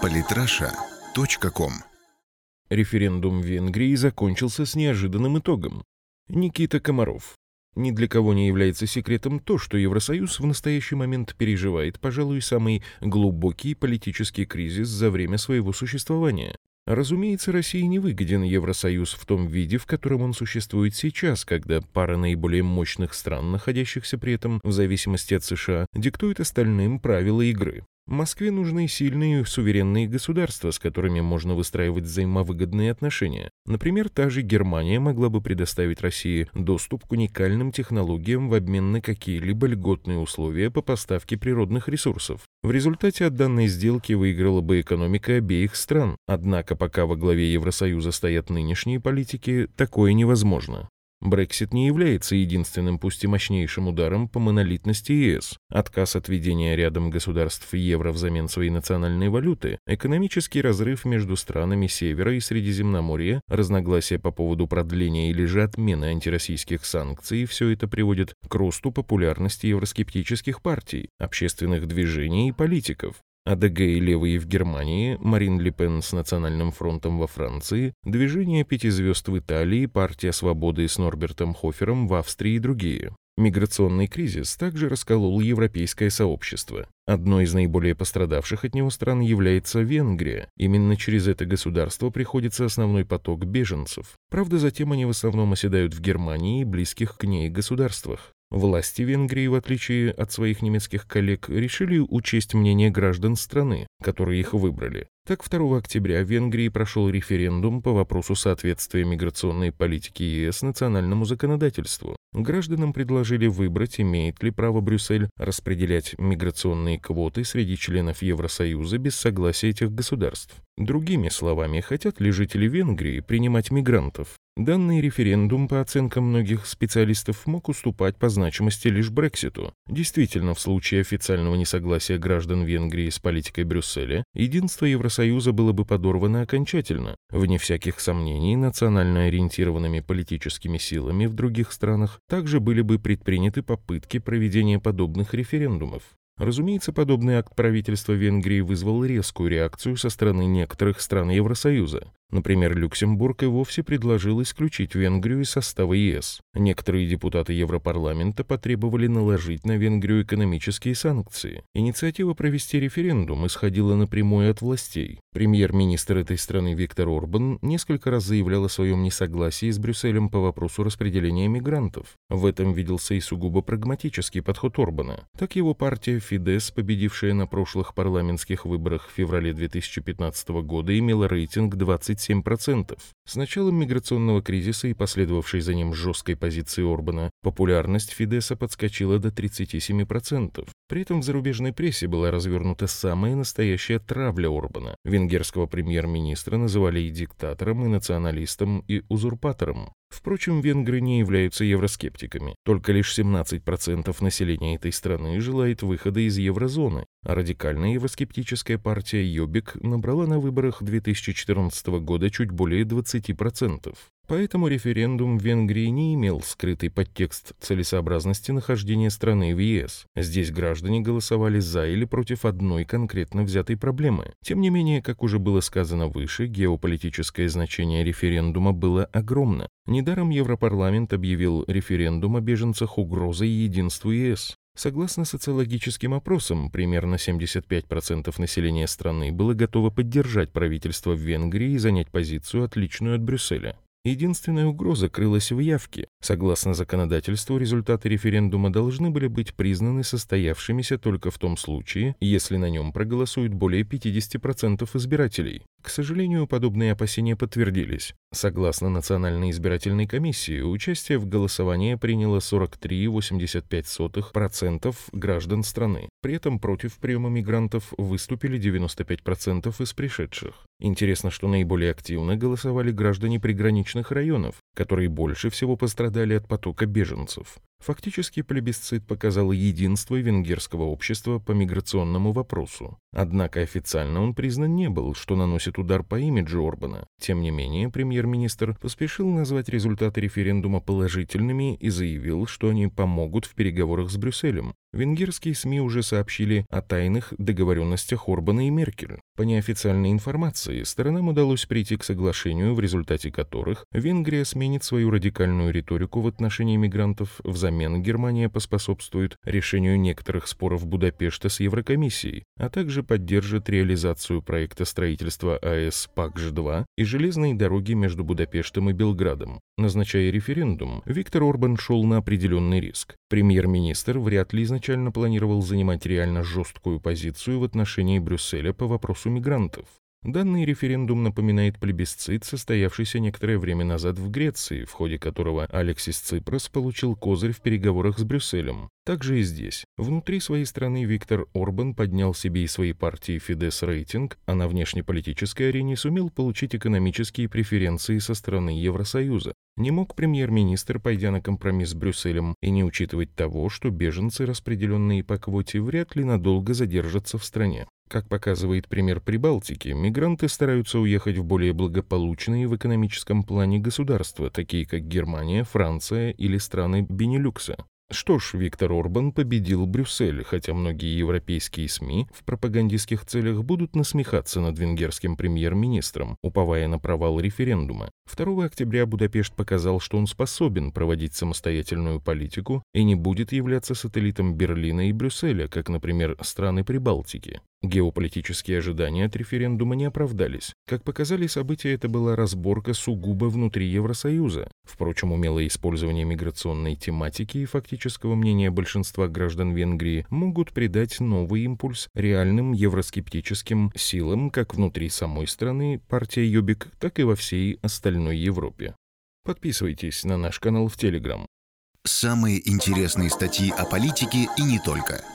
Политраша.ком Референдум в Венгрии закончился с неожиданным итогом. Никита Комаров. Ни для кого не является секретом то, что Евросоюз в настоящий момент переживает, пожалуй, самый глубокий политический кризис за время своего существования. Разумеется, России не выгоден Евросоюз в том виде, в котором он существует сейчас, когда пара наиболее мощных стран, находящихся при этом в зависимости от США, диктует остальным правила игры. Москве нужны сильные суверенные государства, с которыми можно выстраивать взаимовыгодные отношения. Например, та же Германия могла бы предоставить России доступ к уникальным технологиям в обмен на какие-либо льготные условия по поставке природных ресурсов. В результате от данной сделки выиграла бы экономика обеих стран. Однако пока во главе Евросоюза стоят нынешние политики, такое невозможно. Брексит не является единственным, пусть и мощнейшим ударом по монолитности ЕС. Отказ от введения рядом государств евро взамен своей национальной валюты, экономический разрыв между странами Севера и Средиземноморья, разногласия по поводу продления или же отмены антироссийских санкций – все это приводит к росту популярности евроскептических партий, общественных движений и политиков. АДГ и левые в Германии, Марин Ле Пен с Национальным фронтом во Франции, Движение пяти звезд в Италии, Партия свободы с Норбертом Хофером в Австрии и другие. Миграционный кризис также расколол европейское сообщество. Одной из наиболее пострадавших от него стран является Венгрия. Именно через это государство приходится основной поток беженцев. Правда, затем они в основном оседают в Германии и близких к ней государствах. Власти Венгрии, в отличие от своих немецких коллег, решили учесть мнение граждан страны, которые их выбрали. Так, 2 октября в Венгрии прошел референдум по вопросу соответствия миграционной политики ЕС национальному законодательству. Гражданам предложили выбрать, имеет ли право Брюссель распределять миграционные квоты среди членов Евросоюза без согласия этих государств. Другими словами, хотят ли жители Венгрии принимать мигрантов? Данный референдум, по оценкам многих специалистов, мог уступать по значимости лишь Брекситу. Действительно, в случае официального несогласия граждан Венгрии с политикой Брюсселя, единство Евросоюза было бы подорвано окончательно. Вне всяких сомнений, национально ориентированными политическими силами в других странах также были бы предприняты попытки проведения подобных референдумов. Разумеется, подобный акт правительства Венгрии вызвал резкую реакцию со стороны некоторых стран Евросоюза. Например, Люксембург и вовсе предложил исключить Венгрию из состава ЕС. Некоторые депутаты Европарламента потребовали наложить на Венгрию экономические санкции. Инициатива провести референдум исходила напрямую от властей. Премьер-министр этой страны Виктор Орбан несколько раз заявлял о своем несогласии с Брюсселем по вопросу распределения мигрантов. В этом виделся и сугубо прагматический подход Орбана. Так его партия Фидес, победившая на прошлых парламентских выборах в феврале 2015 года, имела рейтинг 20 27%. С началом миграционного кризиса и последовавшей за ним жесткой позиции Орбана, популярность Фидеса подскочила до 37%. При этом в зарубежной прессе была развернута самая настоящая травля Орбана. Венгерского премьер-министра называли и диктатором, и националистом, и узурпатором. Впрочем, венгры не являются евроскептиками. Только лишь 17% населения этой страны желает выхода из еврозоны, а радикальная евроскептическая партия Йобик набрала на выборах 2014 года чуть более 20%. Поэтому референдум в Венгрии не имел скрытый подтекст целесообразности нахождения страны в ЕС. Здесь граждане голосовали за или против одной конкретно взятой проблемы. Тем не менее, как уже было сказано выше, геополитическое значение референдума было огромно. Недаром Европарламент объявил референдум о беженцах угрозой единству ЕС. Согласно социологическим опросам, примерно 75% населения страны было готово поддержать правительство в Венгрии и занять позицию, отличную от Брюсселя. Единственная угроза крылась в явке. Согласно законодательству, результаты референдума должны были быть признаны состоявшимися только в том случае, если на нем проголосуют более 50% избирателей. К сожалению, подобные опасения подтвердились. Согласно Национальной избирательной комиссии, участие в голосовании приняло 43,85% граждан страны. При этом против приема мигрантов выступили 95% из пришедших. Интересно, что наиболее активно голосовали граждане приграничных районов, которые больше всего пострадали от потока беженцев. Фактически плебисцит показал единство венгерского общества по миграционному вопросу. Однако официально он признан не был, что наносит удар по имиджу Орбана. Тем не менее, премьер-министр поспешил назвать результаты референдума положительными и заявил, что они помогут в переговорах с Брюсселем. Венгерские СМИ уже сообщили о тайных договоренностях Орбана и Меркель. По неофициальной информации, сторонам удалось прийти к соглашению, в результате которых Венгрия сменит свою радикальную риторику в отношении мигрантов, взамен Германия поспособствует решению некоторых споров Будапешта с Еврокомиссией, а также поддержит реализацию проекта строительства АЭС ПАКЖ-2 и железной дороги между Будапештом и Белградом. Назначая референдум, Виктор Орбан шел на определенный риск. Премьер-министр вряд ли изначально планировал занимать реально жесткую позицию в отношении Брюсселя по вопросу мигрантов. Данный референдум напоминает плебисцит, состоявшийся некоторое время назад в Греции, в ходе которого Алексис Ципрос получил козырь в переговорах с Брюсселем. Также и здесь. Внутри своей страны Виктор Орбан поднял себе и своей партии Фидес рейтинг, а на внешнеполитической арене сумел получить экономические преференции со стороны Евросоюза. Не мог премьер-министр, пойдя на компромисс с Брюсселем, и не учитывать того, что беженцы, распределенные по квоте, вряд ли надолго задержатся в стране. Как показывает пример Прибалтики, мигранты стараются уехать в более благополучные в экономическом плане государства, такие как Германия, Франция или страны Бенилюкса. Что ж, Виктор Орбан победил Брюссель, хотя многие европейские СМИ в пропагандистских целях будут насмехаться над венгерским премьер-министром, уповая на провал референдума. 2 октября Будапешт показал, что он способен проводить самостоятельную политику и не будет являться сателлитом Берлина и Брюсселя, как, например, страны Прибалтики. Геополитические ожидания от референдума не оправдались. Как показали события, это была разборка сугубо внутри Евросоюза. Впрочем, умелое использование миграционной тематики и фактического мнения большинства граждан Венгрии могут придать новый импульс реальным евроскептическим силам как внутри самой страны, партия Юбик, так и во всей остальной Европе. Подписывайтесь на наш канал в Телеграм. Самые интересные статьи о политике и не только –